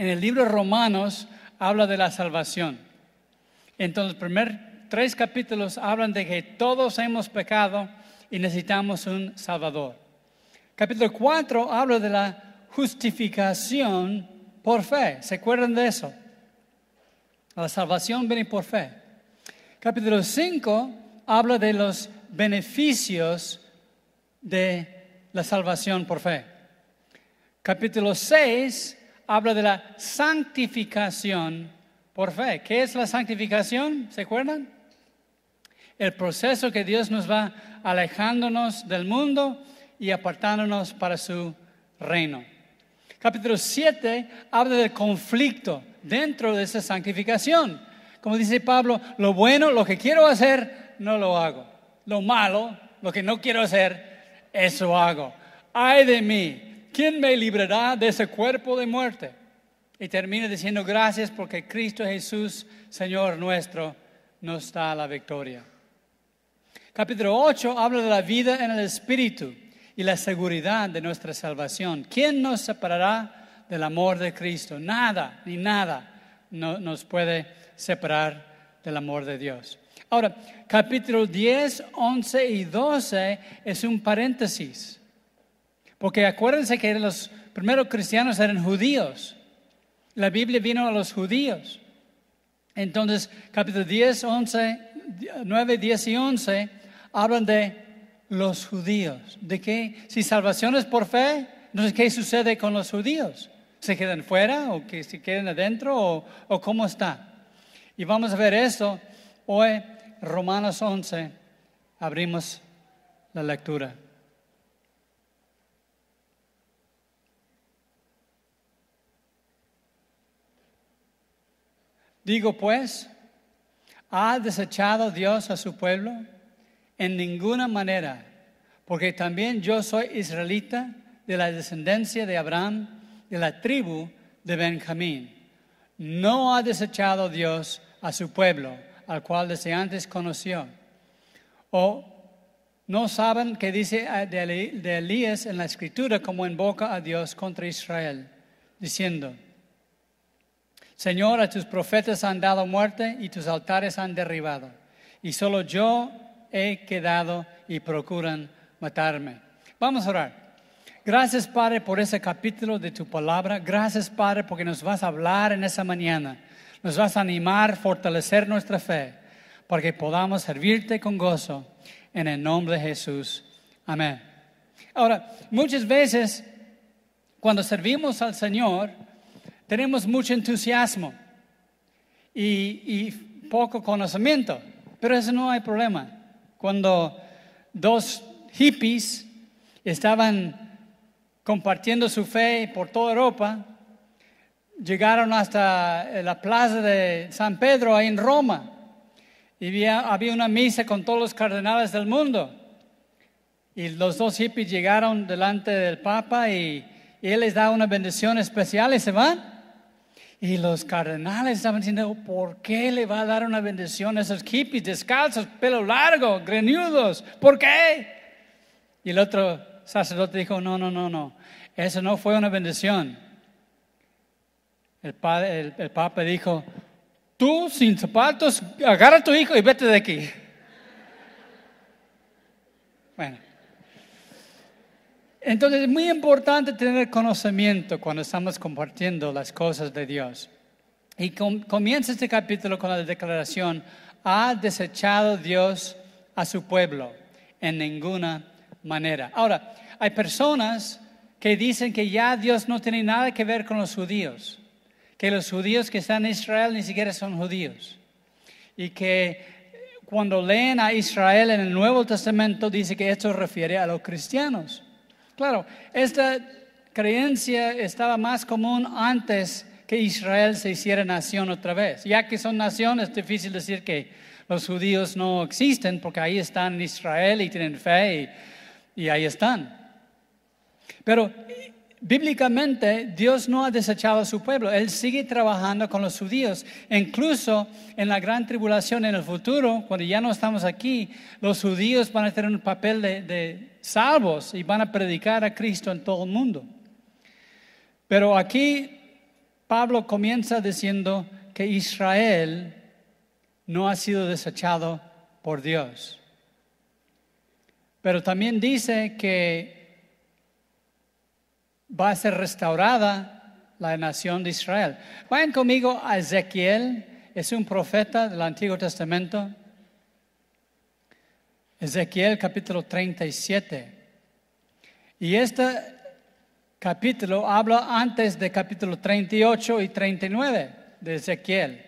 En el libro de Romanos habla de la salvación. Entonces, los primeros tres capítulos hablan de que todos hemos pecado y necesitamos un Salvador. Capítulo 4 habla de la justificación por fe. ¿Se acuerdan de eso? La salvación viene por fe. Capítulo 5 habla de los beneficios de la salvación por fe. Capítulo 6 habla de la santificación por fe. ¿Qué es la santificación? ¿Se acuerdan? El proceso que Dios nos va alejándonos del mundo y apartándonos para su reino. Capítulo 7 habla del conflicto dentro de esa santificación. Como dice Pablo, lo bueno, lo que quiero hacer, no lo hago. Lo malo, lo que no quiero hacer, eso hago. Ay de mí, ¿quién me librará de ese cuerpo de muerte? Y termina diciendo gracias porque Cristo Jesús, Señor nuestro, nos da la victoria. Capítulo 8 habla de la vida en el Espíritu y la seguridad de nuestra salvación. ¿Quién nos separará del amor de Cristo? Nada, ni nada nos puede separar del amor de Dios. Ahora, capítulo 10, 11 y 12 es un paréntesis. Porque acuérdense que los primeros cristianos eran judíos. La Biblia vino a los judíos. Entonces, capítulo 10, 11, 9, 10 y 11 hablan de los judíos. ¿De qué? Si salvación es por fe, entonces, ¿qué sucede con los judíos? ¿Se quedan fuera o que se queden adentro o, o cómo está? Y vamos a ver eso hoy, Romanos 11, abrimos la lectura. Digo pues, ¿ha desechado Dios a su pueblo? En ninguna manera, porque también yo soy israelita de la descendencia de Abraham, de la tribu de Benjamín. No ha desechado Dios a su pueblo, al cual desde antes conoció. O no saben qué dice de Elías en la escritura como invoca a Dios contra Israel, diciendo, Señor, a tus profetas han dado muerte y tus altares han derribado, y solo yo he quedado y procuran matarme. Vamos a orar. Gracias, Padre, por ese capítulo de tu palabra. Gracias, Padre, porque nos vas a hablar en esa mañana. Nos vas a animar, fortalecer nuestra fe, para que podamos servirte con gozo. En el nombre de Jesús. Amén. Ahora, muchas veces, cuando servimos al Señor, tenemos mucho entusiasmo y, y poco conocimiento, pero eso no hay problema. Cuando dos hippies estaban compartiendo su fe por toda Europa, llegaron hasta la plaza de San Pedro ahí en Roma. Y había, una misa con todos los cardenales del mundo. Y los dos hippies llegaron delante del Papa y, él les da una bendición especial y se van. Y los cardenales estaban diciendo, ¿por qué le va a dar una bendición a esos hippies descalzos, pelo largo, greñudos? ¿Por qué? Y el otro sacerdote dijo, no, no, no, no, eso no fue una bendición. El, padre, el, papa dijo, tú sin zapatos, agarra a tu hijo y vete de aquí. Bueno. Entonces es muy importante tener conocimiento cuando estamos compartiendo las cosas de Dios. Y comienza este capítulo con la declaración, ha desechado Dios a su pueblo en ninguna manera. Ahora, hay personas que dicen que ya Dios no tiene nada que ver con los judíos, que los judíos que están en Israel ni siquiera son judíos, y que cuando leen a Israel en el Nuevo Testamento dice que esto refiere a los cristianos. Claro, esta creencia estaba más común antes que Israel se hiciera nación otra vez. Ya que son nación, es difícil decir que los judíos no existen, porque ahí están en Israel y tienen fe y ahí están. Pero bíblicamente Dios no ha desechado a su pueblo, Él sigue trabajando con los judíos. Incluso en la gran tribulación en el futuro, cuando ya no estamos aquí, los judíos van a tener un papel de, salvos y van a predicar a Cristo en todo el mundo. Pero aquí Pablo comienza diciendo que Israel no ha sido desechado por Dios. Pero también dice que va a ser restaurada la nación de Israel. Vayan conmigo a Ezequiel, es un profeta del Antiguo Testamento. Ezequiel capítulo 37. Y este capítulo habla antes de capítulo 38 y 39 de Ezequiel.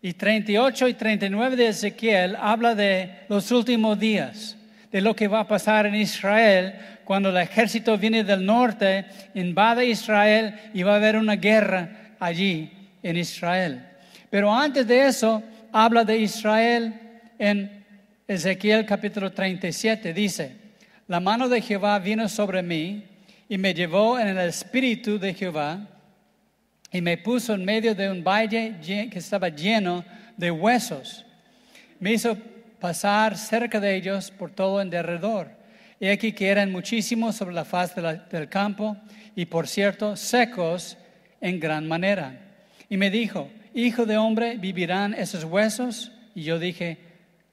Y 38 y 39 de Ezequiel habla de los últimos días, de lo que va a pasar en Israel cuando el ejército viene del norte, invade Israel y va a haber una guerra allí en Israel. Pero antes de eso, habla de Israel en Ezequiel capítulo 37 dice, la mano de Jehová vino sobre mí y me llevó en el espíritu de Jehová y me puso en medio de un valle que estaba lleno de huesos. Me hizo pasar cerca de ellos por todo en derredor. Y aquí que eran muchísimos sobre la faz del campo y por cierto secos en gran manera. Y me dijo, Hijo de hombre, ¿vivirán esos huesos? Y yo dije,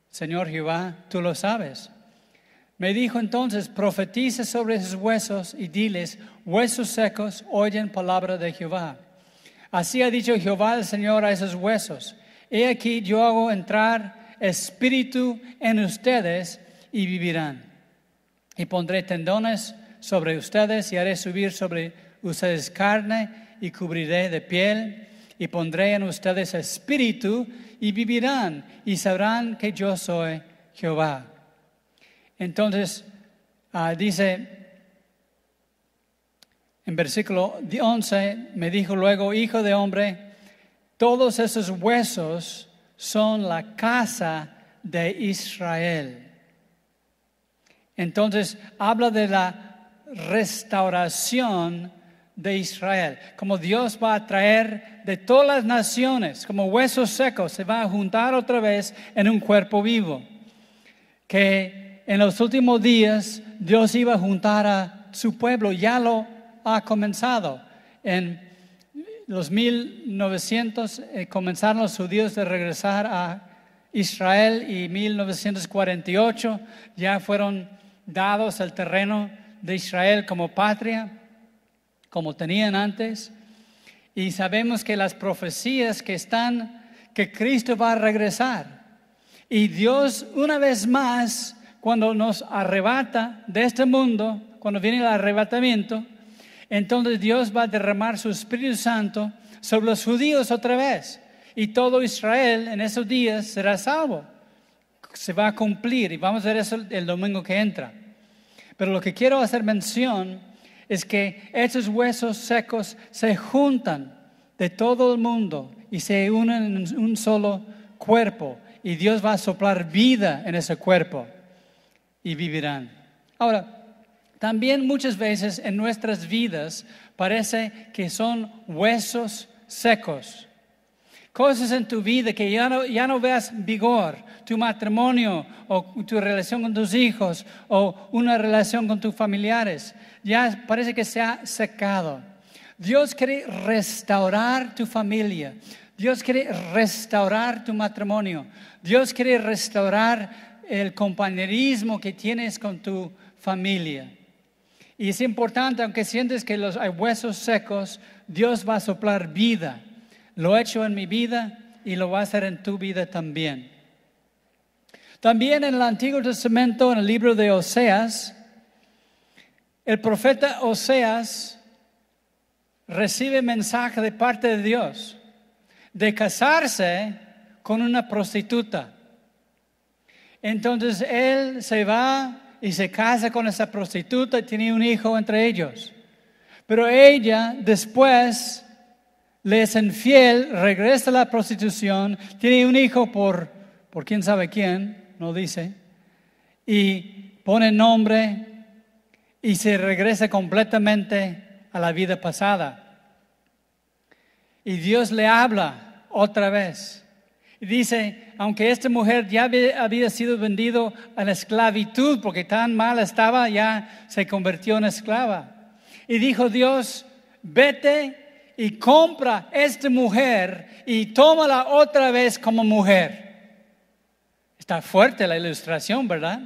Señor Jehová, tú lo sabes. Me dijo entonces, profetiza sobre esos huesos y diles, huesos secos, oyen palabra de Jehová. Así ha dicho Jehová el Señor a esos huesos. He aquí yo hago entrar espíritu en ustedes y vivirán. Y pondré tendones sobre ustedes y haré subir sobre ustedes carne y cubriré de piel y pondré en ustedes espíritu y vivirán y sabrán que yo soy Jehová. Entonces, ah, dice en versículo 11, me dijo luego, hijo de hombre, todos esos huesos son la casa de Israel. Entonces, habla de la restauración de Israel, como Dios va a traer de todas las naciones, como huesos secos, se va a juntar otra vez en un cuerpo vivo. Que en los últimos días Dios iba a juntar a su pueblo, ya lo ha comenzado. En los 1900 eh, comenzaron los judíos de regresar a Israel y 1948 ya fueron dados el terreno de Israel como patria como tenían antes. Y sabemos que las profecías que están, que Cristo va a regresar. Y Dios una vez más, cuando nos arrebata de este mundo, cuando viene el arrebatamiento, entonces Dios va a derramar su Espíritu Santo sobre los judíos otra vez. Y todo Israel en esos días será salvo. Se va a cumplir y vamos a ver eso el domingo que entra. Pero lo que quiero hacer mención es que esos huesos secos se juntan de todo el mundo y se unen en un solo cuerpo y Dios va a soplar vida en ese cuerpo y vivirán. Ahora, también muchas veces en nuestras vidas parece que son huesos secos. Cosas en tu vida que ya no, ya no veas vigor, tu matrimonio o tu relación con tus hijos o una relación con tus familiares ya parece que se ha secado. Dios quiere restaurar tu familia. Dios quiere restaurar tu matrimonio. Dios quiere restaurar el compañerismo que tienes con tu familia. Y es importante, aunque sientes que los, hay huesos secos, Dios va a soplar vida. Lo he hecho en mi vida y lo va a hacer en tu vida también. También en el Antiguo Testamento, en el libro de Oseas, el profeta Oseas recibe mensaje de parte de Dios de casarse con una prostituta. Entonces él se va y se casa con esa prostituta y tiene un hijo entre ellos. Pero ella después le es infiel, regresa a la prostitución, tiene un hijo por, por quién sabe quién, no dice, y pone nombre y se regresa completamente a la vida pasada. Y Dios le habla otra vez. Dice, aunque esta mujer ya había sido vendido a la esclavitud, porque tan mal estaba, ya se convirtió en esclava. Y dijo Dios, vete y compra esta mujer y tómala otra vez como mujer. Está fuerte la ilustración, ¿verdad?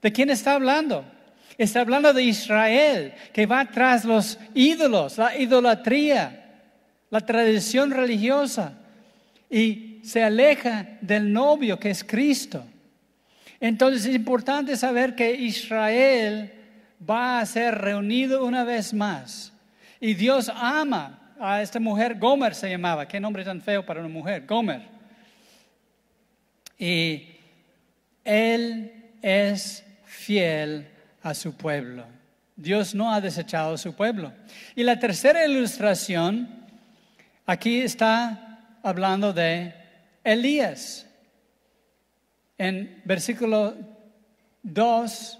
¿De quién está hablando? Está hablando de Israel, que va tras los ídolos, la idolatría, la tradición religiosa, y se aleja del novio que es Cristo. Entonces es importante saber que Israel va a ser reunido una vez más. Y Dios ama a esta mujer, Gomer se llamaba, qué nombre tan feo para una mujer, Gomer. Y Él es fiel a su pueblo. Dios no ha desechado a su pueblo. Y la tercera ilustración, aquí está hablando de Elías. En versículo 2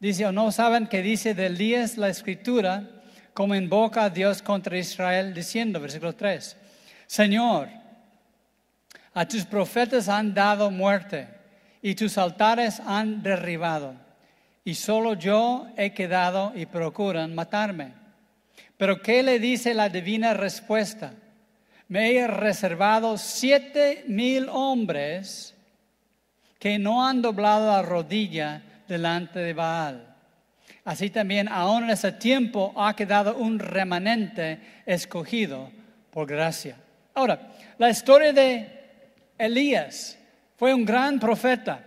dice, o no saben que dice de Elías la escritura, como invoca a Dios contra Israel, diciendo, versículo 3, Señor, a tus profetas han dado muerte y tus altares han derribado y solo yo he quedado y procuran matarme. Pero ¿qué le dice la divina respuesta? Me he reservado siete mil hombres que no han doblado la rodilla delante de Baal. Así también aún en ese tiempo ha quedado un remanente escogido por gracia. Ahora, la historia de Elías fue un gran profeta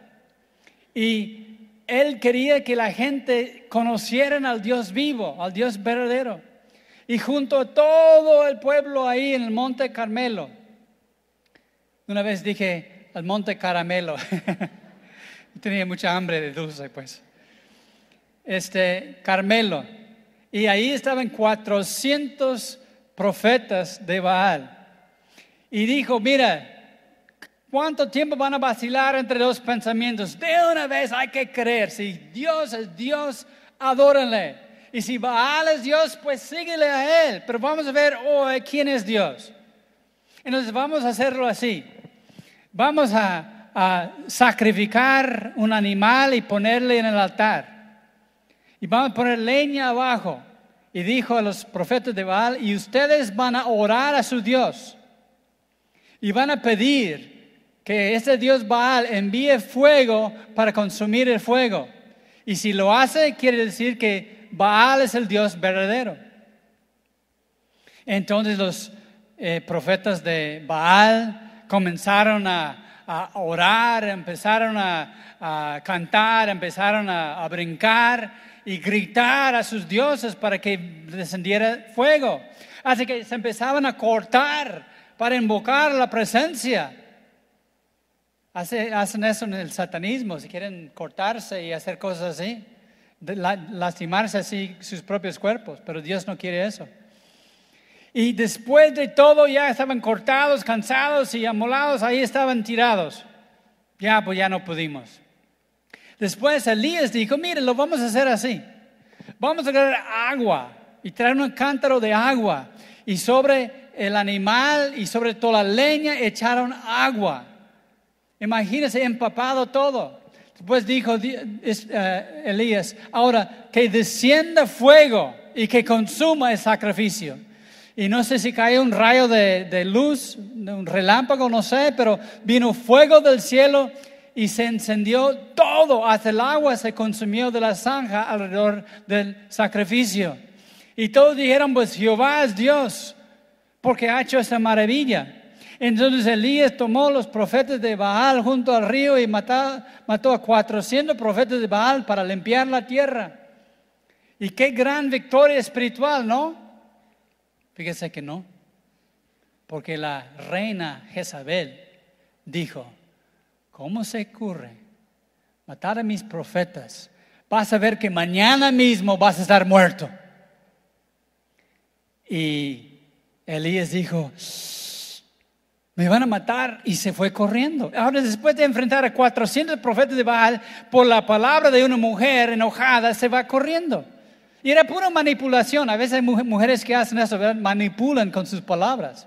y él quería que la gente conocieran al Dios vivo, al Dios verdadero. Y junto a todo el pueblo ahí en el Monte Carmelo, una vez dije al Monte Caramelo, tenía mucha hambre de dulce pues, este Carmelo, y ahí estaban 400 profetas de Baal. Y dijo, mira, ¿Cuánto tiempo van a vacilar entre dos pensamientos? De una vez hay que creer. Si Dios es Dios, adórenle. Y si Baal es Dios, pues síguele a Él. Pero vamos a ver hoy quién es Dios. Entonces vamos a hacerlo así. Vamos a, a sacrificar un animal y ponerle en el altar. Y vamos a poner leña abajo. Y dijo a los profetas de Baal, y ustedes van a orar a su Dios. Y van a pedir que ese Dios Baal envíe fuego para consumir el fuego. Y si lo hace, quiere decir que Baal es el Dios verdadero. Entonces los eh, profetas de Baal comenzaron a, orar, empezaron a, cantar, empezaron a, brincar y gritar a sus dioses para que descendiera fuego. Así que se empezaban a cortar para invocar la presencia hacen eso en el satanismo, si quieren cortarse y hacer cosas así, lastimarse así sus propios cuerpos, pero Dios no quiere eso. Y después de todo ya estaban cortados, cansados y amolados, ahí estaban tirados. Ya, pues ya no pudimos. Después Elías dijo, mire, lo vamos a hacer así. Vamos a traer agua y traer un cántaro de agua. Y sobre el animal y sobre toda la leña echaron agua. Imagínese empapado todo. Después dijo eh, Elías, ahora que descienda fuego y que consuma el sacrificio. Y no sé si cae un rayo de, de luz, un relámpago, no sé, pero vino fuego del cielo y se encendió todo, hasta el agua se consumió de la zanja alrededor del sacrificio. Y todos dijeron, pues Jehová es Dios, porque ha hecho esta maravilla. Entonces Elías tomó los profetas de Baal junto al río y mató, mató a 400 profetas de Baal para limpiar la tierra. Y qué gran victoria espiritual, ¿no? Fíjese que no. Porque la reina Jezabel dijo, ¿cómo se ocurre matar a mis profetas? Vas a ver que mañana mismo vas a estar muerto. Y Elías dijo, me van a matar y se fue corriendo. Ahora, después de enfrentar a 400 profetas de Baal, por la palabra de una mujer enojada, se va corriendo. Y era pura manipulación. A veces hay mujeres que hacen eso, manipulan con sus palabras.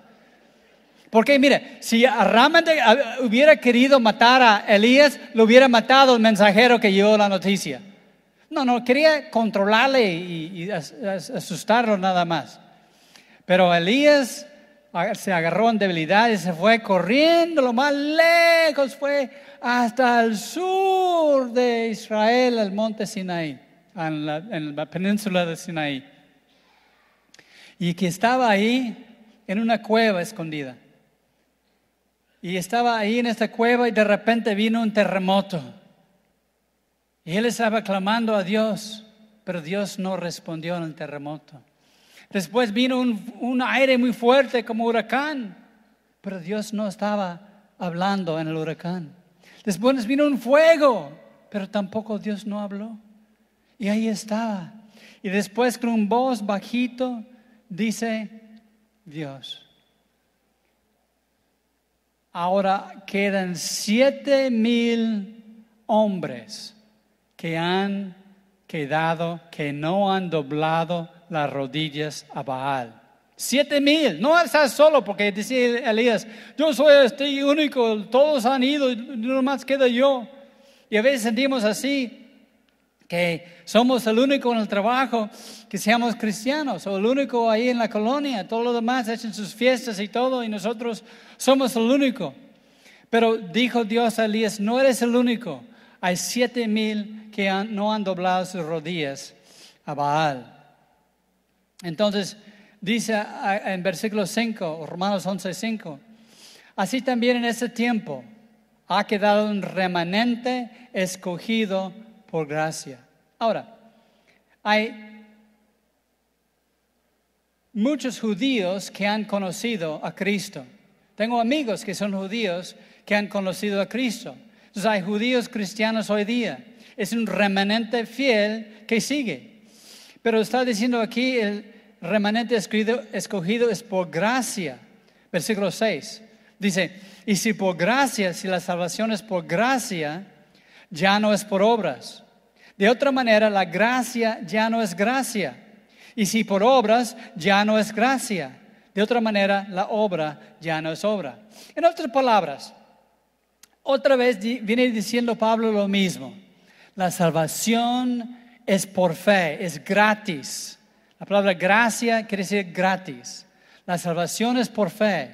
Porque mire, si realmente hubiera querido matar a Elías, lo hubiera matado el mensajero que llevó la noticia. No, no, quería controlarle y, y asustarlo nada más. Pero Elías se agarró en debilidad y se fue corriendo lo más lejos, fue hasta el sur de Israel, el monte Sinaí, en la, en la península de Sinaí. Y que estaba ahí en una cueva escondida. Y estaba ahí en esta cueva y de repente vino un terremoto. Y él estaba clamando a Dios, pero Dios no respondió en el terremoto. Después vino un, aire muy fuerte como huracán, pero Dios no estaba hablando en el huracán. Después vino un fuego, pero tampoco Dios no habló. Y ahí estaba. Y después con un voz bajito dice Dios. Ahora quedan siete mil hombres que han quedado, que no han doblado las rodillas a Baal. Siete mil, no estás solo porque decía Elías, yo soy este único, todos han ido, no más queda yo. Y a veces sentimos así, que somos el único en el trabajo que seamos cristianos, o el único ahí en la colonia, todos los demás hacen sus fiestas y todo, y nosotros somos el único. Pero dijo Dios a Elías, no eres el único, hay siete mil que no han doblado sus rodillas a Baal. Entonces, dice en versículo 5, Romanos 11, 5, así también en ese tiempo ha quedado un remanente escogido por gracia. Ahora, hay muchos judíos que han conocido a Cristo. Tengo amigos que son judíos que han conocido a Cristo. Entonces hay judíos cristianos hoy día. Es un remanente fiel que sigue. Pero está diciendo aquí el remanente escogido, es por gracia. Versículo 6. Dice, y si por gracia, si la salvación es por gracia, ya no es por obras. De otra manera, la gracia ya no es gracia. Y si por obras, ya no es gracia. De otra manera, la obra ya no es obra. En otras palabras, otra vez viene diciendo Pablo lo mismo. La salvación es por fe, es gratis. La palabra gracia quiere decir gratis. La salvación es por fe,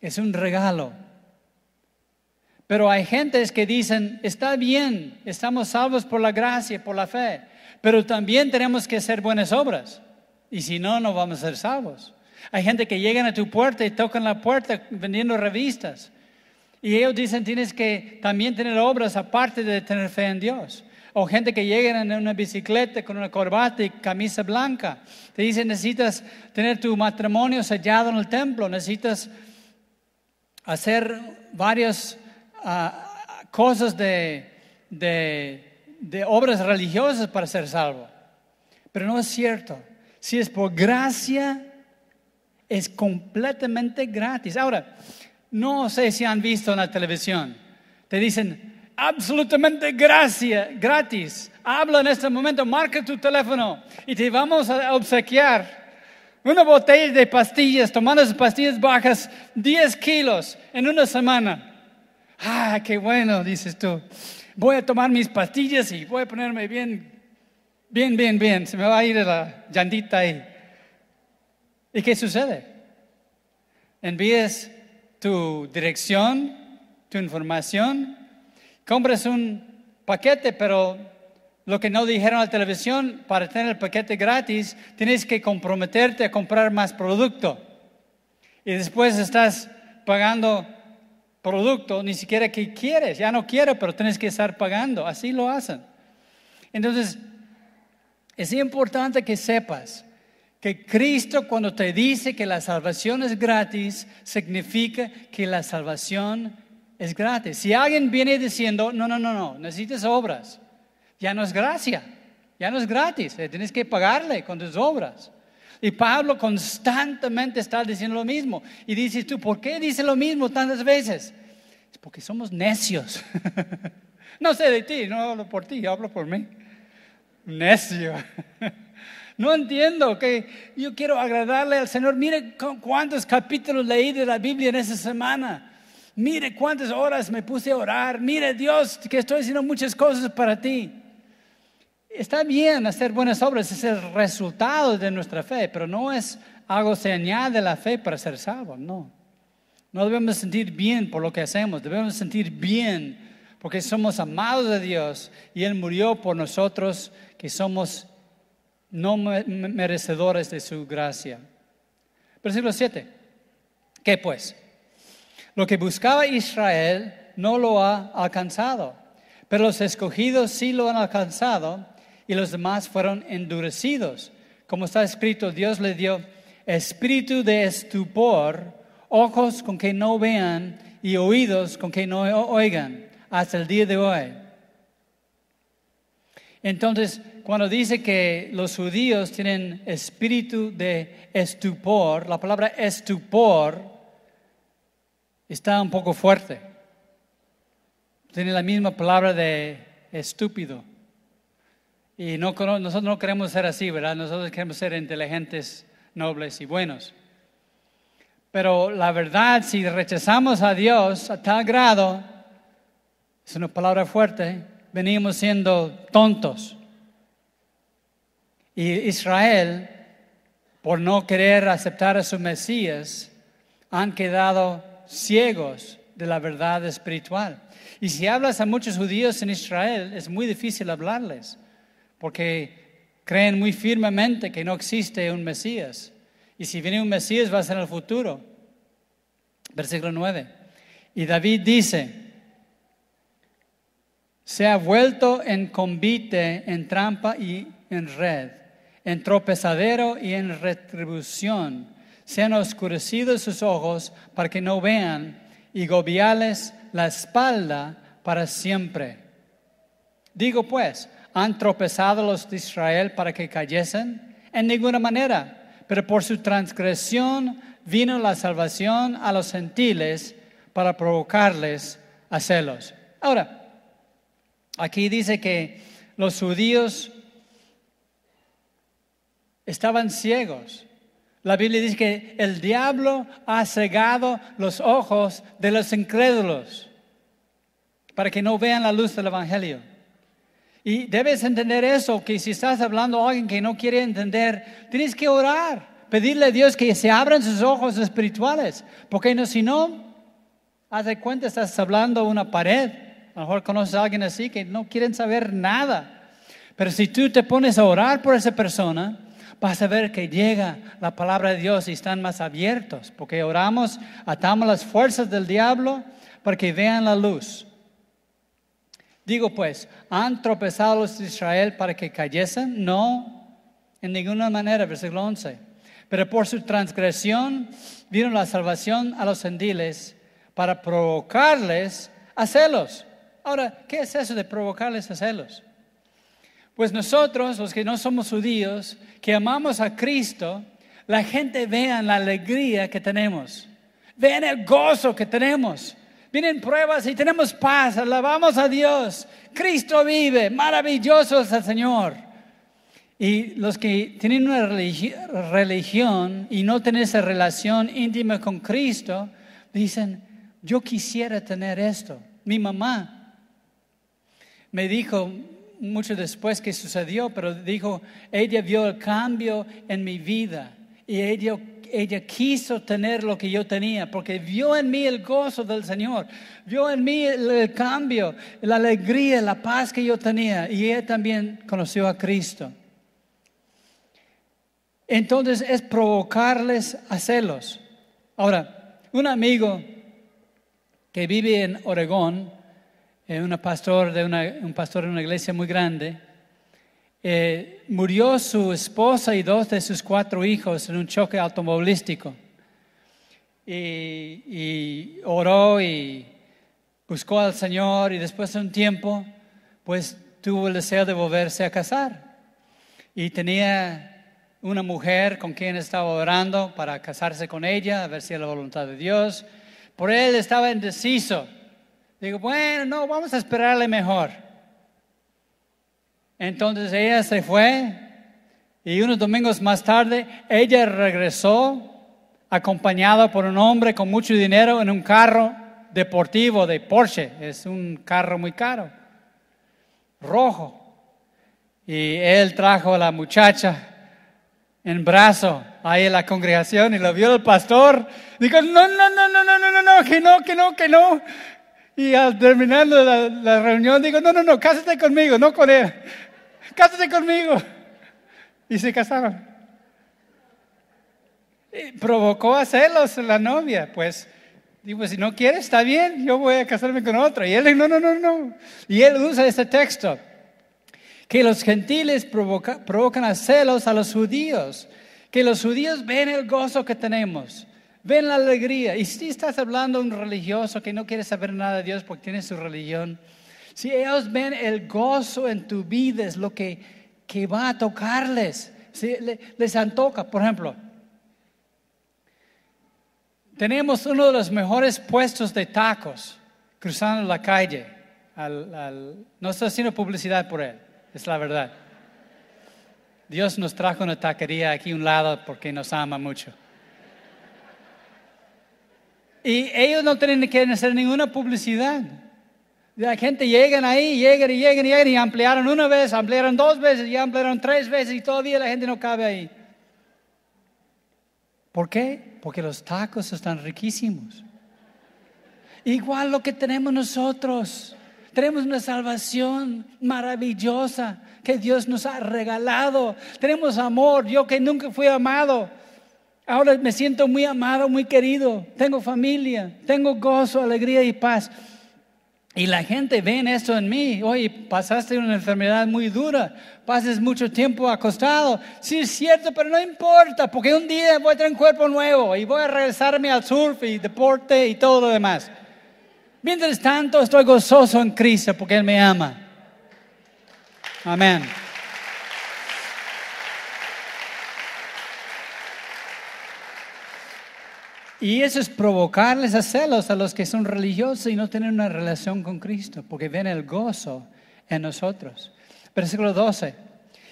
es un regalo. Pero hay gentes que dicen, está bien, estamos salvos por la gracia, por la fe, pero también tenemos que hacer buenas obras. Y si no, no vamos a ser salvos. Hay gente que llegan a tu puerta y tocan la puerta vendiendo revistas. Y ellos dicen, tienes que también tener obras aparte de tener fe en Dios. O gente que llega en una bicicleta con una corbata y camisa blanca. Te dicen, necesitas tener tu matrimonio sellado en el templo, necesitas hacer varias cosas de, de obras religiosas para ser salvo. Pero no es cierto. Si es por gracia, es completamente gratis. Ahora, no sé si han visto en la televisión. Te dicen, absolutamente gracia, gratis. Habla en este momento, marca tu teléfono y te vamos a obsequiar una botella de pastillas, tomando esas pastillas bajas, 10 kilos en una semana. Ah, qué bueno, dices tú. Voy a tomar mis pastillas y voy a ponerme bien, bien, bien, bien. Se me va a ir la llantita ahí. ¿Y qué sucede? Envíes tu dirección, tu información, compras un paquete, pero lo que no dijeron en la televisión, para tener el paquete gratis, tienes que comprometerte a comprar más producto. Y después estás pagando producto, ni siquiera que quieres, ya no quiero, pero tienes que estar pagando, así lo hacen. Entonces, es importante que sepas que Cristo cuando te dice que la salvación es gratis, significa que la salvación es gratis. Si alguien viene diciendo, no, no, no, no, necesitas obras, ya no es gracia, ya no es gratis, eh, tienes que pagarle con tus obras. Y Pablo constantemente está diciendo lo mismo. Y dices tú, ¿por qué dice lo mismo tantas veces? Es porque somos necios. no sé de ti, no hablo por ti, hablo por mí. Necio. no entiendo que yo quiero agradarle al Señor. Mire cuántos capítulos leí de la Biblia en esa semana. Mire cuántas horas me puse a orar. Mire Dios que estoy haciendo muchas cosas para ti. Está bien hacer buenas obras, es el resultado de nuestra fe, pero no es algo se añade a la fe para ser salvo, no. No debemos sentir bien por lo que hacemos, debemos sentir bien porque somos amados de Dios y Él murió por nosotros que somos no merecedores de su gracia. Versículo 7. ¿Qué pues? Lo que buscaba Israel no lo ha alcanzado, pero los escogidos sí lo han alcanzado y los demás fueron endurecidos. Como está escrito, Dios le dio espíritu de estupor, ojos con que no vean y oídos con que no oigan, hasta el día de hoy. Entonces, cuando dice que los judíos tienen espíritu de estupor, la palabra estupor está un poco fuerte. Tiene la misma palabra de estúpido. Y no, nosotros no queremos ser así, ¿verdad? Nosotros queremos ser inteligentes, nobles y buenos. Pero la verdad, si rechazamos a Dios a tal grado, es una palabra fuerte, venimos siendo tontos. Y Israel, por no querer aceptar a su Mesías, han quedado ciegos de la verdad espiritual. Y si hablas a muchos judíos en Israel, es muy difícil hablarles porque creen muy firmemente que no existe un Mesías. Y si viene un Mesías va a ser en el futuro. Versículo 9. Y David dice, se ha vuelto en convite, en trampa y en red, en tropezadero y en retribución. Se han oscurecido sus ojos para que no vean y gobiales la espalda para siempre. Digo pues, ¿Han tropezado los de Israel para que cayesen? En ninguna manera, pero por su transgresión vino la salvación a los gentiles para provocarles a celos. Ahora, aquí dice que los judíos estaban ciegos. La Biblia dice que el diablo ha cegado los ojos de los incrédulos para que no vean la luz del Evangelio. Y debes entender eso, que si estás hablando a alguien que no quiere entender, tienes que orar, pedirle a Dios que se abran sus ojos espirituales, porque no, si no, haz de cuenta, estás hablando a una pared. A lo mejor conoces a alguien así que no quieren saber nada. Pero si tú te pones a orar por esa persona, vas a ver que llega la palabra de Dios y están más abiertos, porque oramos, atamos las fuerzas del diablo para que vean la luz. Digo pues, ¿han tropezado los de Israel para que cayesen? No, en ninguna manera, versículo 11. Pero por su transgresión vino la salvación a los gentiles para provocarles a celos. Ahora, ¿qué es eso de provocarles a celos? Pues nosotros, los que no somos judíos, que amamos a Cristo, la gente vea la alegría que tenemos, vean el gozo que tenemos, Vienen pruebas y tenemos paz, alabamos a Dios. Cristo vive, maravilloso es el Señor. Y los que tienen una religión y no tienen esa relación íntima con Cristo, dicen, yo quisiera tener esto. Mi mamá me dijo mucho después que sucedió, pero dijo, ella vio el cambio en mi vida y ella ella quiso tener lo que yo tenía, porque vio en mí el gozo del Señor, vio en mí el, cambio, la alegría, la paz que yo tenía, y ella también conoció a Cristo. Entonces es provocarles a celos. Ahora, un amigo que vive en Oregón, eh, un pastor de una, un pastor de una iglesia muy grande, eh, murió su esposa y dos de sus cuatro hijos en un choque automovilístico. Y, oró y buscó al Señor y después de un tiempo, pues tuvo el deseo de volverse a casar. Y tenía una mujer con quien estaba orando para casarse con ella, a ver si era la voluntad de Dios. Por él estaba indeciso. Digo, bueno, no, vamos a esperarle mejor. Entonces ella se fue y unos domingos más tarde ella regresó acompañada por un hombre con mucho dinero en un carro deportivo de Porsche. Es un carro muy caro, rojo. Y él trajo a la muchacha en brazo ahí en la congregación y lo vio el pastor. Dijo, no, no, no, no, no, no, no, que no, que no, que no. Y al terminar la, la reunión, digo, no, no, no, cásate conmigo, no con él. Cásate conmigo. Y se casaron. Y provocó a celos la novia, pues. Digo, si no quieres, está bien, yo voy a casarme con otro. Y él no, no, no, no. Y él usa este texto, que los gentiles provocan a celos a los judíos, que los judíos ven el gozo que tenemos, ven la alegría. Y si estás hablando de un religioso que no quiere saber nada de Dios porque tiene su religión, si ellos ven el gozo en tu vida, es lo que, que va a tocarles. Si les antoja, por ejemplo, tenemos uno de los mejores puestos de tacos cruzando la calle. no estoy haciendo publicidad por él, es la verdad. Dios nos trajo una taquería aquí a un lado porque nos ama mucho. Y ellos no tienen que hacer ninguna publicidad. La gente llegan ahí, llegan y llegan y llegan y ampliaron una vez, ampliaron dos veces y ampliaron tres veces y todavía la gente no cabe ahí. ¿Por qué? Porque los tacos están riquísimos. Igual lo que tenemos nosotros. Tenemos una salvación maravillosa que Dios nos ha regalado. Tenemos amor, yo que nunca fui amado. Ahora me siento muy amado, muy querido. Tengo familia, tengo gozo, alegría y paz. Y la gente ve esto en mí. Oye, pasaste una enfermedad muy dura, pases mucho tiempo acostado. Sí, es cierto, pero no importa, porque un día voy a tener un cuerpo nuevo y voy a regresarme al surf y deporte y todo lo demás. Mientras tanto, estoy gozoso en Cristo porque Él me ama. Amén. Y eso es provocarles a celos a los que son religiosos y no tienen una relación con Cristo, porque ven el gozo en nosotros. Versículo 12.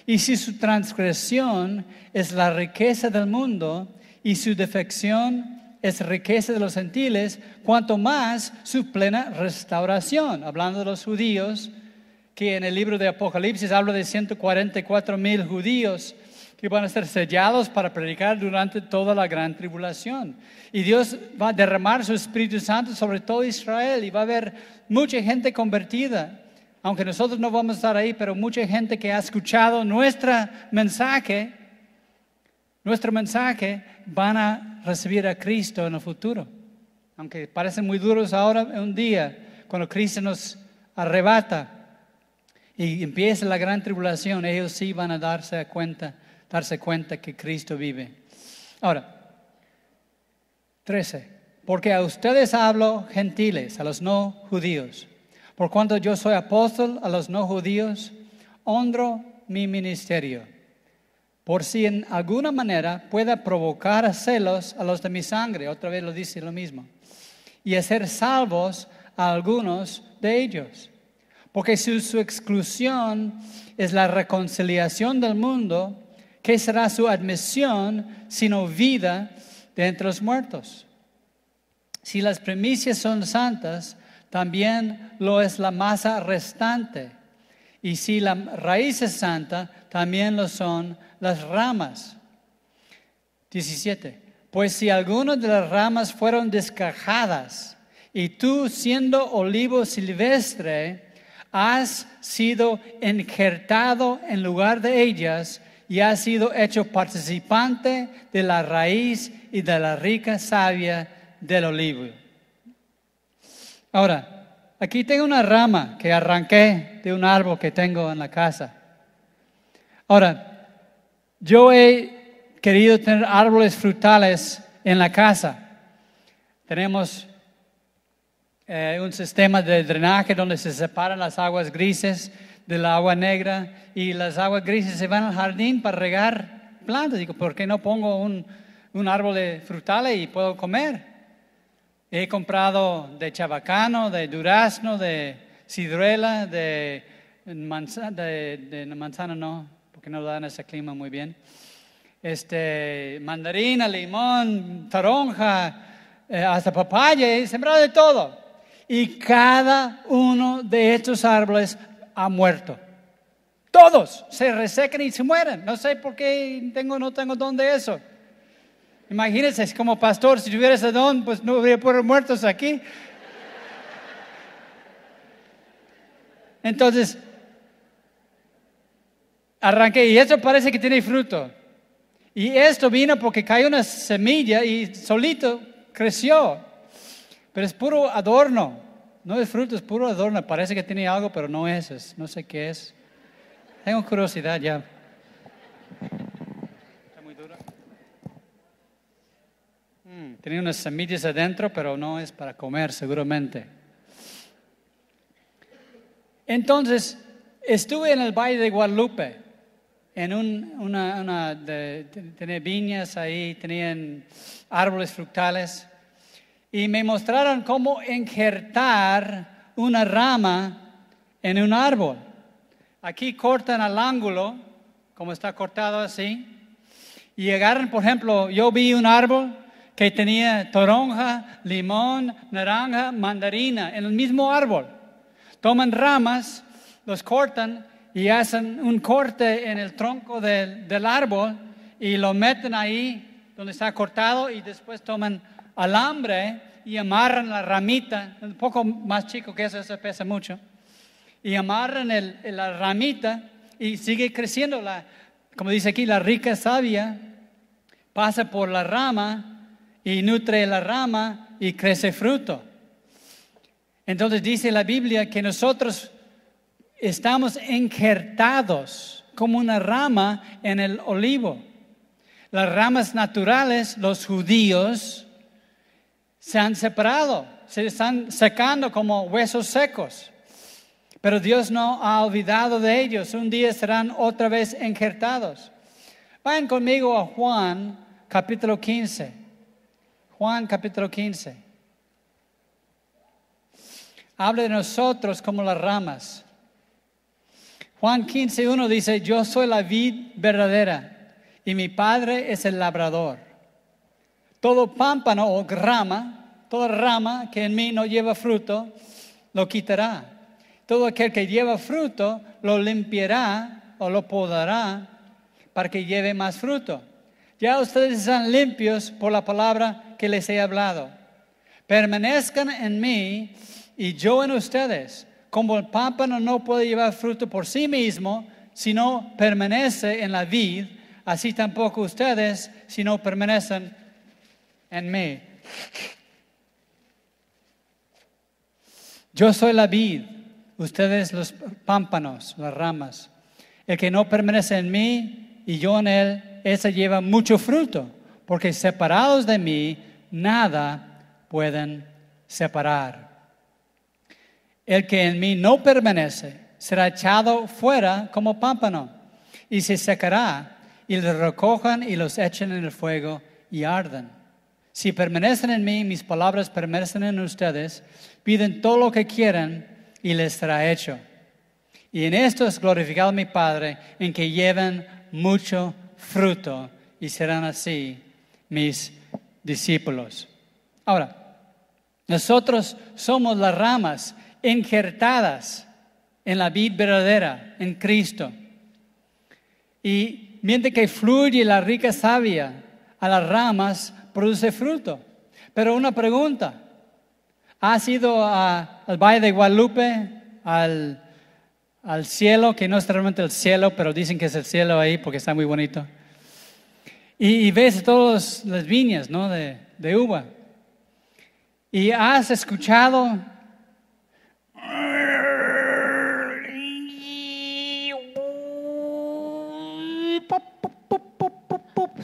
Y si su transgresión es la riqueza del mundo y su defección es riqueza de los gentiles, cuanto más su plena restauración. Hablando de los judíos, que en el libro de Apocalipsis habla de 144 mil judíos que van a ser sellados para predicar durante toda la gran tribulación. Y Dios va a derramar su Espíritu Santo sobre todo Israel y va a haber mucha gente convertida. Aunque nosotros no vamos a estar ahí, pero mucha gente que ha escuchado nuestro mensaje, nuestro mensaje, van a recibir a Cristo en el futuro. Aunque parecen muy duros ahora, un día, cuando Cristo nos arrebata y empieza la gran tribulación, ellos sí van a darse cuenta darse cuenta que Cristo vive. Ahora, 13. Porque a ustedes hablo gentiles, a los no judíos. Por cuanto yo soy apóstol a los no judíos, honro mi ministerio. Por si en alguna manera pueda provocar celos a los de mi sangre, otra vez lo dice lo mismo, y hacer salvos a algunos de ellos. Porque si su exclusión es la reconciliación del mundo, ¿Qué será su admisión sino vida de entre los muertos? Si las primicias son santas, también lo es la masa restante. Y si la raíz es santa, también lo son las ramas. 17. Pues si algunas de las ramas fueron descajadas y tú siendo olivo silvestre has sido injertado en lugar de ellas, y ha sido hecho participante de la raíz y de la rica savia del olivo. Ahora, aquí tengo una rama que arranqué de un árbol que tengo en la casa. Ahora, yo he querido tener árboles frutales en la casa. Tenemos eh, un sistema de drenaje donde se separan las aguas grises del agua negra y las aguas grises se van al jardín para regar plantas. Digo, ¿por qué no pongo un, un árbol de frutales y puedo comer? He comprado de chabacano, de durazno, de ciruela, de manzana, no, porque no dan ese clima muy bien. Este, mandarina, limón, toronja, eh, hasta papaya, he sembrado de todo. Y cada uno de estos árboles ha muerto. Todos se resecan y se mueren. No sé por qué tengo, no tengo dónde eso. Imagínense, como pastor, si tuviera ese don, pues no habría por muertos aquí. Entonces, arranqué y esto parece que tiene fruto. Y esto vino porque cayó una semilla y solito creció. Pero es puro adorno. No es fruto, es puro adorno. Parece que tiene algo, pero no es. es no sé qué es. Tengo curiosidad ya. Está muy duro. Mm, tenía unas semillas adentro, pero no es para comer seguramente. Entonces, estuve en el Valle de Guadalupe, en una, una tenía viñas ahí, tenían árboles fructales, y me mostraron cómo injertar una rama en un árbol. Aquí cortan al ángulo, como está cortado así, y agarran, por ejemplo, yo vi un árbol que tenía toronja, limón, naranja, mandarina en el mismo árbol toman ramas, los cortan y hacen un corte en el tronco del, del árbol y lo meten ahí donde está cortado y después toman alambre y amarran la ramita, un poco más chico que eso, se pesa mucho, y amarran el, la ramita y sigue creciendo, la, como dice aquí, la rica savia pasa por la rama y nutre la rama y crece fruto. Entonces dice la Biblia que nosotros estamos injertados como una rama en el olivo. Las ramas naturales, los judíos, se han separado, se están secando como huesos secos. Pero Dios no ha olvidado de ellos. Un día serán otra vez injertados. Vayan conmigo a Juan capítulo 15. Juan capítulo 15 habla de nosotros como las ramas. Juan 15.1 dice, yo soy la vid verdadera y mi padre es el labrador. Todo pámpano o rama, toda rama que en mí no lleva fruto, lo quitará. Todo aquel que lleva fruto, lo limpiará o lo podará para que lleve más fruto. Ya ustedes están limpios por la palabra que les he hablado. Permanezcan en mí y yo en ustedes. Como el pámpano no puede llevar fruto por sí mismo, si no permanece en la vid, así tampoco ustedes si no permanecen en mí. Yo soy la vid, ustedes los pámpanos, las ramas. El que no permanece en mí y yo en él, ese lleva mucho fruto, porque separados de mí, nada pueden separar. El que en mí no permanece será echado fuera como pámpano y se secará y los recojan y los echen en el fuego y arden. Si permanecen en mí, mis palabras permanecen en ustedes, piden todo lo que quieran y les será hecho. Y en esto es glorificado mi Padre, en que lleven mucho fruto y serán así mis discípulos. Ahora, nosotros somos las ramas injertadas en la vida verdadera, en Cristo. Y mientras que fluye la rica savia a las ramas, produce fruto. Pero una pregunta, ¿has ido al Valle de Guadalupe, al, cielo, que no es realmente el cielo, pero dicen que es el cielo ahí porque está muy bonito? Y, ves todas las viñas de, de uva. Y has escuchado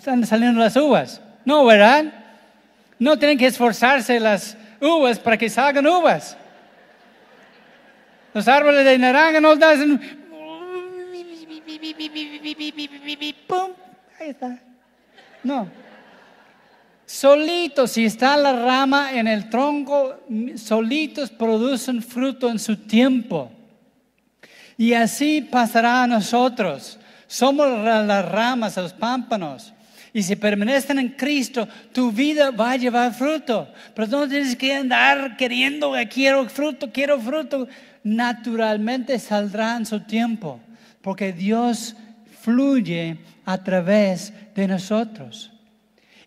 están saliendo las uvas. No, ¿verdad? No tienen que esforzarse las uvas para que salgan uvas. Los árboles de naranja no dan... ¡Pum! Ahí está. No. Solitos, si está la rama en el tronco, solitos producen fruto en su tiempo. Y así pasará a nosotros. Somos las ramas, los pámpanos. Y si permanecen en Cristo, tu vida va a llevar fruto. Pero no tienes que andar queriendo, quiero fruto, quiero fruto. Naturalmente saldrá en su tiempo, porque Dios fluye a través de nosotros.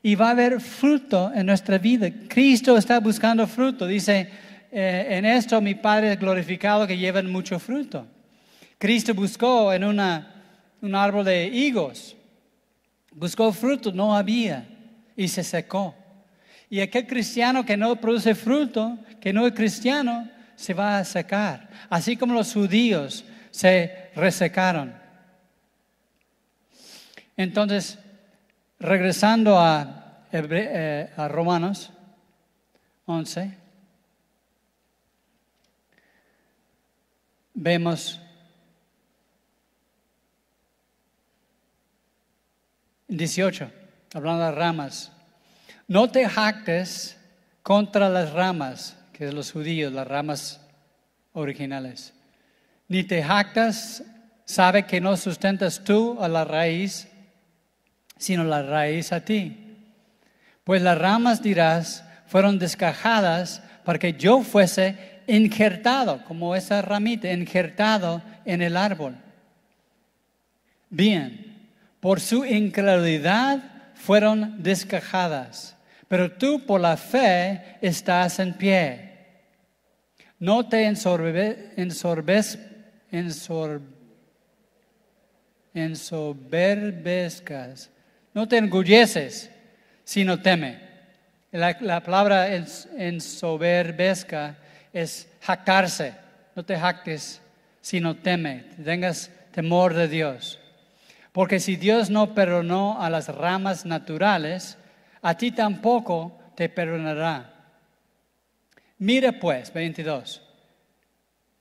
Y va a haber fruto en nuestra vida. Cristo está buscando fruto. Dice, eh, en esto mi Padre es glorificado que lleven mucho fruto. Cristo buscó en una, un árbol de higos. Buscó fruto, no había. Y se secó. Y aquel cristiano que no produce fruto, que no es cristiano, se va a secar. Así como los judíos se resecaron. Entonces, regresando a, eh, Romanos 11, vemos 18, hablando de ramas. No te jactes contra las ramas, que es los judíos, las ramas originales. Ni te jactas, sabe que no sustentas tú a la raíz, sino la raíz a ti. Pues las ramas, dirás, fueron descajadas para que yo fuese injertado, como esa ramita, injertado en el árbol. Bien, por su incredulidad fueron descajadas, pero tú por la fe estás en pie. No te ensorbe, ensorbes, ensoberbezcas no te engulleces, sino teme. La, palabra ensoberbezca es jactarse. No te jactes, sino teme. Tengas temor de Dios. Porque si Dios no perdonó a las ramas naturales, a ti tampoco te perdonará. Mire pues, 22.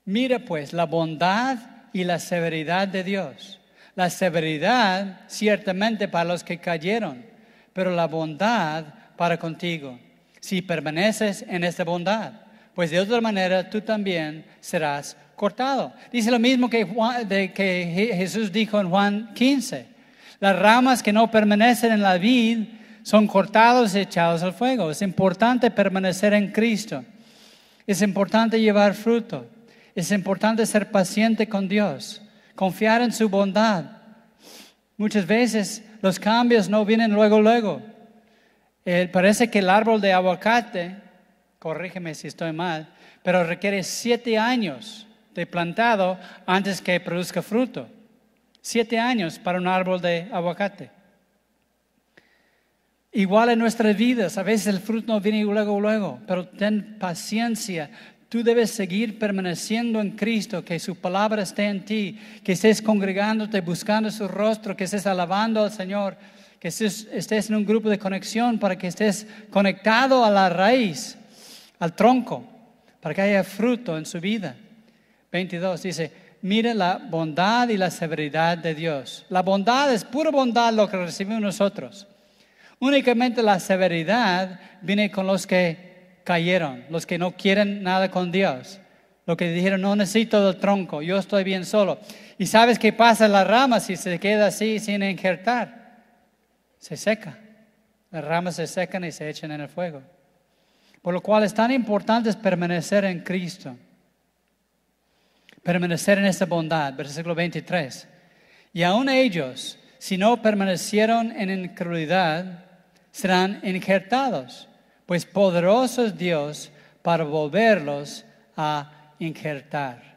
Mire pues la bondad y la severidad de Dios la severidad ciertamente para los que cayeron, pero la bondad para contigo, si permaneces en esta bondad, pues de otra manera tú también serás cortado. Dice lo mismo que, de, que Jesús dijo en Juan 15. Las ramas que no permanecen en la vid son cortados y echados al fuego. Es importante permanecer en Cristo. Es importante llevar fruto. Es importante ser paciente con Dios confiar en su bondad. Muchas veces los cambios no vienen luego, luego. Eh, parece que el árbol de aguacate, corrígeme si estoy mal, pero requiere siete años de plantado antes que produzca fruto. Siete años para un árbol de aguacate. Igual en nuestras vidas, a veces el fruto no viene luego, luego, pero ten paciencia, Tú debes seguir permaneciendo en Cristo, que su palabra esté en ti, que estés congregándote, buscando su rostro, que estés alabando al Señor, que estés, en un grupo de conexión para que estés conectado a la raíz, al tronco, para que haya fruto en su vida. 22 dice, mire la bondad y la severidad de Dios. La bondad es pura bondad lo que recibimos nosotros. Únicamente la severidad viene con los que cayeron, los que no quieren nada con Dios, los que dijeron, no necesito del tronco, yo estoy bien solo. ¿Y sabes qué pasa en la rama si se queda así sin injertar? Se seca. Las ramas se secan y se echan en el fuego. Por lo cual es tan importante permanecer en Cristo. Permanecer en esta bondad. Versículo 23. Y aún ellos, si no permanecieron en incredulidad, serán injertados pues poderoso es Dios para volverlos a injertar.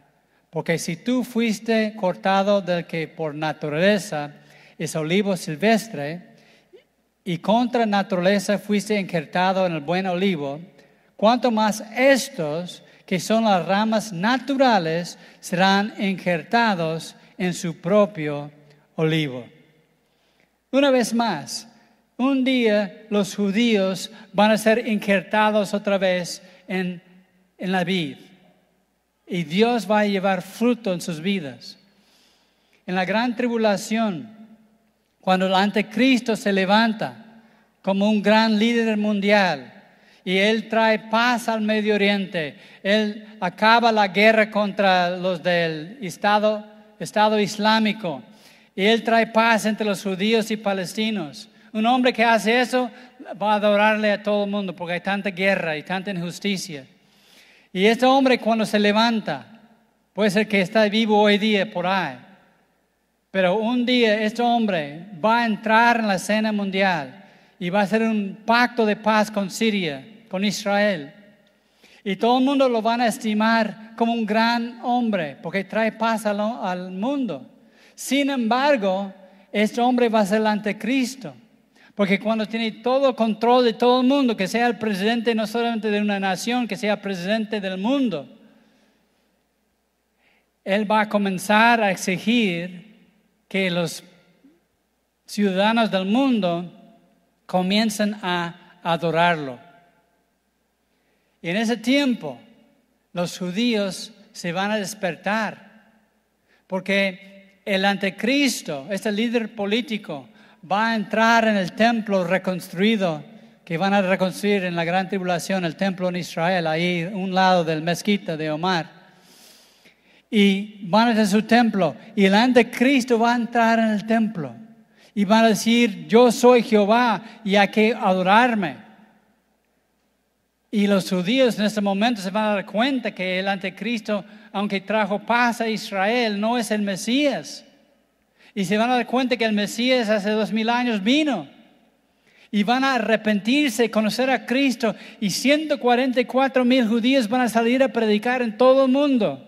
Porque si tú fuiste cortado del que por naturaleza es olivo silvestre, y contra naturaleza fuiste injertado en el buen olivo, cuanto más estos, que son las ramas naturales, serán injertados en su propio olivo. Una vez más, un día los judíos van a ser injertados otra vez en, la vid. Y Dios va a llevar fruto en sus vidas. En la gran tribulación, cuando el anticristo se levanta como un gran líder mundial y él trae paz al Medio Oriente, él acaba la guerra contra los del Estado, Estado Islámico y él trae paz entre los judíos y palestinos. Un hombre que hace eso va a adorarle a todo el mundo porque hay tanta guerra y tanta injusticia. Y este hombre cuando se levanta, puede ser que está vivo hoy día por ahí, pero un día este hombre va a entrar en la escena mundial y va a hacer un pacto de paz con Siria, con Israel. Y todo el mundo lo van a estimar como un gran hombre, porque trae paz al, mundo. Sin embargo, este hombre va a ser el anticristo. Porque cuando tiene todo el control de todo el mundo, que sea el presidente no solamente de una nación, que sea presidente del mundo, él va a comenzar a exigir que los ciudadanos del mundo comiencen a adorarlo. Y en ese tiempo los judíos se van a despertar, porque el anticristo, este líder político, va a entrar en el templo reconstruido que van a reconstruir en la gran tribulación, el templo en Israel, ahí un lado del mezquita de Omar. Y van a su templo y el anticristo va a entrar en el templo y van a decir, yo soy Jehová y hay que adorarme. Y los judíos en este momento se van a dar cuenta que el anticristo, aunque trajo paz a Israel, no es el Mesías. Y se van a dar cuenta que el Mesías hace dos mil años vino. Y van a arrepentirse, conocer a Cristo. Y 144 mil judíos van a salir a predicar en todo el mundo.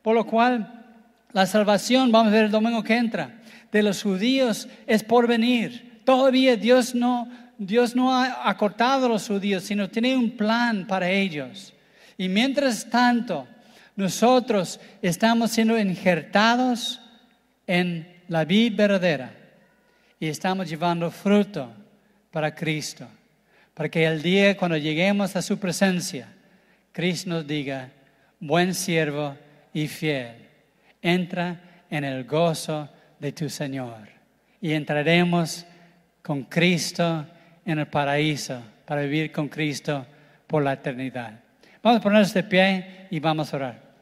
Por lo cual, la salvación, vamos a ver el domingo que entra, de los judíos es por venir. Todavía Dios no, Dios no ha acortado los judíos, sino tiene un plan para ellos. Y mientras tanto, nosotros estamos siendo injertados en la vid verdadera y estamos llevando fruto para Cristo. Para que el día cuando lleguemos a su presencia, Cristo nos diga, buen siervo y fiel, entra en el gozo de tu Señor. Y entraremos con Cristo en el paraíso para vivir con Cristo por la eternidad. Vamos a ponernos de pie y vamos a orar.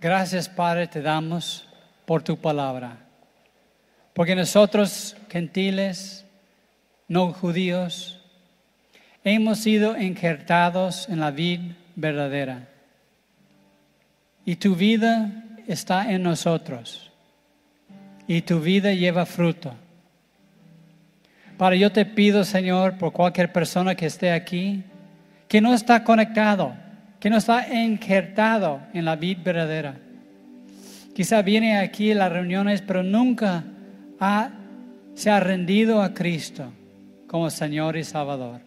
Gracias, Padre, te damos por tu palabra. Porque nosotros, gentiles, no judíos, hemos sido injertados en la vida verdadera. Y tu vida está en nosotros. Y tu vida lleva fruto. Padre, yo te pido, Señor, por cualquier persona que esté aquí, que no está conectado que no está injertado en la vida verdadera. Quizá viene aquí a las reuniones, pero nunca se ha rendido a Cristo como Señor y Salvador.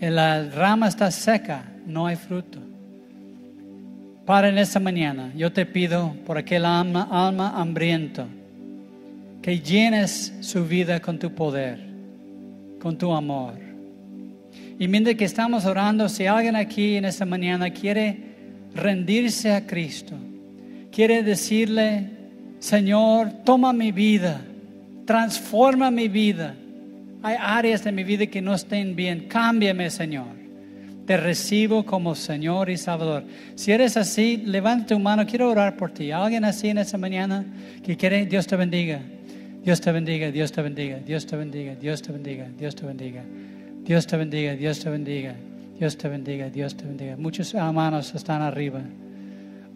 La rama está seca, no hay fruto. Para en esta mañana, yo te pido por aquel alma, alma hambriento, que llenes su vida con tu poder, con tu amor y mientras que estamos orando, si alguien aquí en esta mañana quiere rendirse a Cristo, quiere decirle, Señor, toma mi vida, transforma mi vida. Hay áreas de mi vida que no estén bien, cámbiame, Señor. Te recibo como Señor y Salvador. Si eres así, levanta tu mano, quiero orar por ti. Alguien así en esta mañana que quiere, Dios te bendiga. Dios te bendiga, Dios te bendiga, Dios te bendiga, Dios te bendiga, Dios te bendiga. Dios te bendiga, Dios te bendiga, Dios te bendiga, Dios te bendiga. Muchos hermanos están arriba.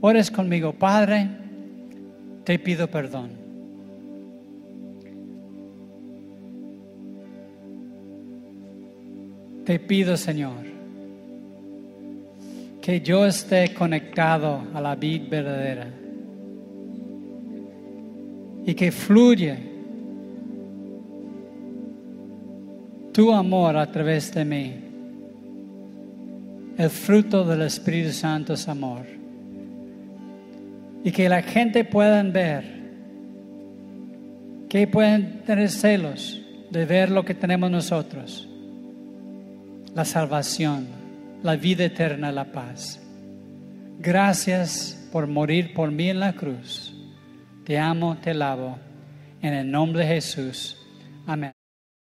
Ores conmigo, Padre, te pido perdón. Te pido, Señor, que yo esté conectado a la vida verdadera y que fluya tu amor a través de mí. El fruto del Espíritu Santo es amor. Y que la gente pueda ver, que pueden tener celos de ver lo que tenemos nosotros. La salvación, la vida eterna, la paz. Gracias por morir por mí en la cruz. Te amo, te lavo. En el nombre de Jesús. Amén.